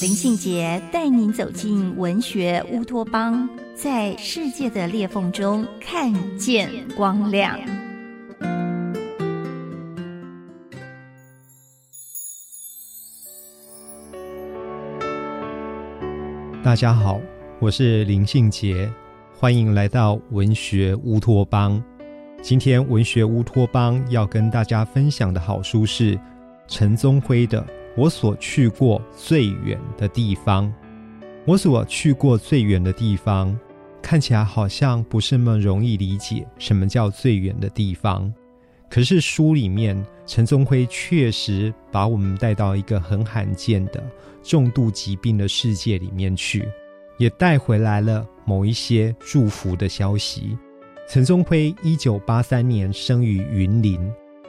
林信杰带您走进文学乌托邦。在世界的裂缝中看见光亮。大家好，我是林信杰，欢迎来到文学乌托邦。今天文学乌托邦要跟大家分享的好书是陈宗辉的《我所去过最远的地方》。我所去过最远的地方。看起来好像不是那么容易理解什么叫最远的地方，可是书里面陈宗辉确实把我们带到一个很罕见的重度疾病的世界里面去，也带回来了某一些祝福的消息。陈宗辉一九八三年生于云林，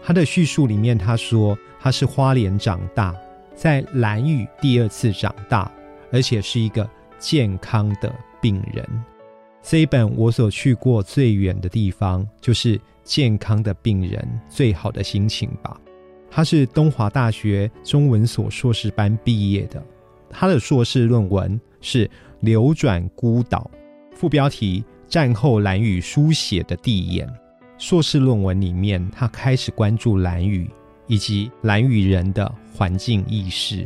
他的叙述里面他说他是花莲长大，在兰屿第二次长大，而且是一个健康的病人。这一本我所去过最远的地方，就是健康的病人最好的心情吧。他是东华大学中文所硕士班毕业的，他的硕士论文是《流转孤岛》，副标题《战后蓝屿书写的地眼》。硕士论文里面，他开始关注蓝屿以及蓝屿人的环境意识，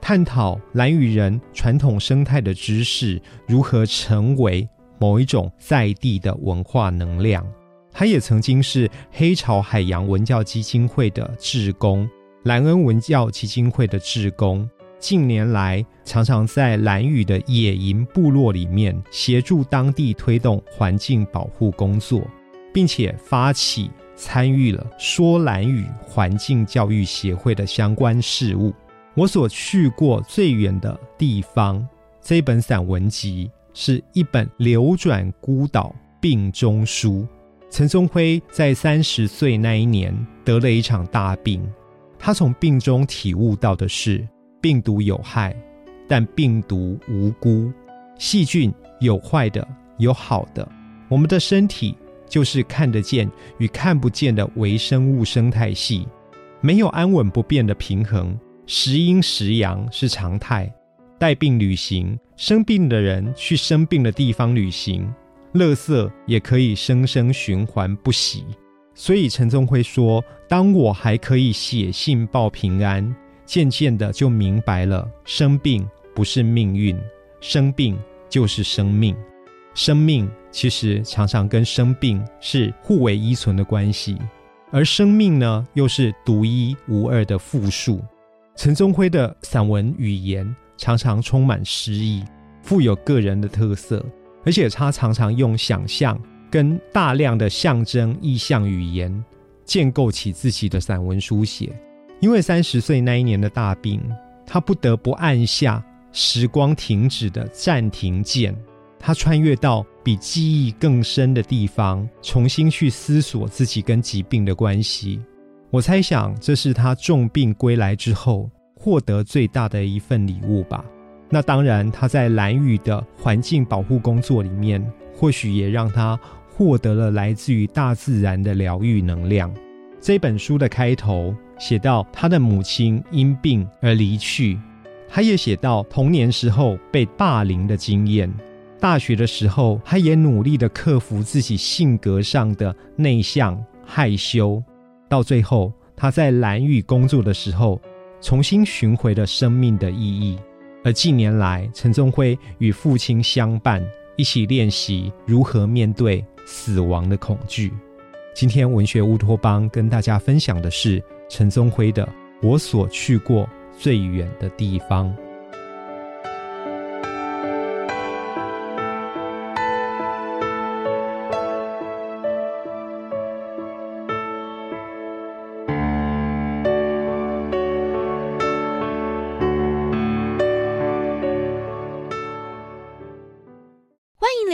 探讨蓝屿人传统生态的知识如何成为。某一种在地的文化能量，他也曾经是黑潮海洋文教基金会的志工，兰恩文教基金会的志工。近年来，常常在兰屿的野营部落里面协助当地推动环境保护工作，并且发起参与了说兰语环境教育协会的相关事务。我所去过最远的地方，这本散文集。是一本流转孤岛病中书。陈宗辉在三十岁那一年得了一场大病，他从病中体悟到的是：病毒有害，但病毒无辜；细菌有坏的，有好的。我们的身体就是看得见与看不见的微生物生态系，没有安稳不变的平衡，时阴时阳是常态。带病旅行，生病的人去生病的地方旅行，垃圾也可以生生循环不息。所以陈宗辉说：“当我还可以写信报平安，渐渐的就明白了，生病不是命运，生病就是生命。生命其实常常跟生病是互为依存的关系，而生命呢，又是独一无二的复数。”陈宗辉的散文语言。常常充满诗意，富有个人的特色，而且他常常用想象跟大量的象征意象语言，建构起自己的散文书写。因为三十岁那一年的大病，他不得不按下时光停止的暂停键。他穿越到比记忆更深的地方，重新去思索自己跟疾病的关系。我猜想，这是他重病归来之后。获得最大的一份礼物吧。那当然，他在蓝屿的环境保护工作里面，或许也让他获得了来自于大自然的疗愈能量。这本书的开头写到，他的母亲因病而离去，他也写到童年时候被霸凌的经验。大学的时候，他也努力的克服自己性格上的内向害羞。到最后，他在蓝屿工作的时候。重新寻回了生命的意义，而近年来，陈宗辉与父亲相伴，一起练习如何面对死亡的恐惧。今天文学乌托邦跟大家分享的是陈宗辉的《我所去过最远的地方》。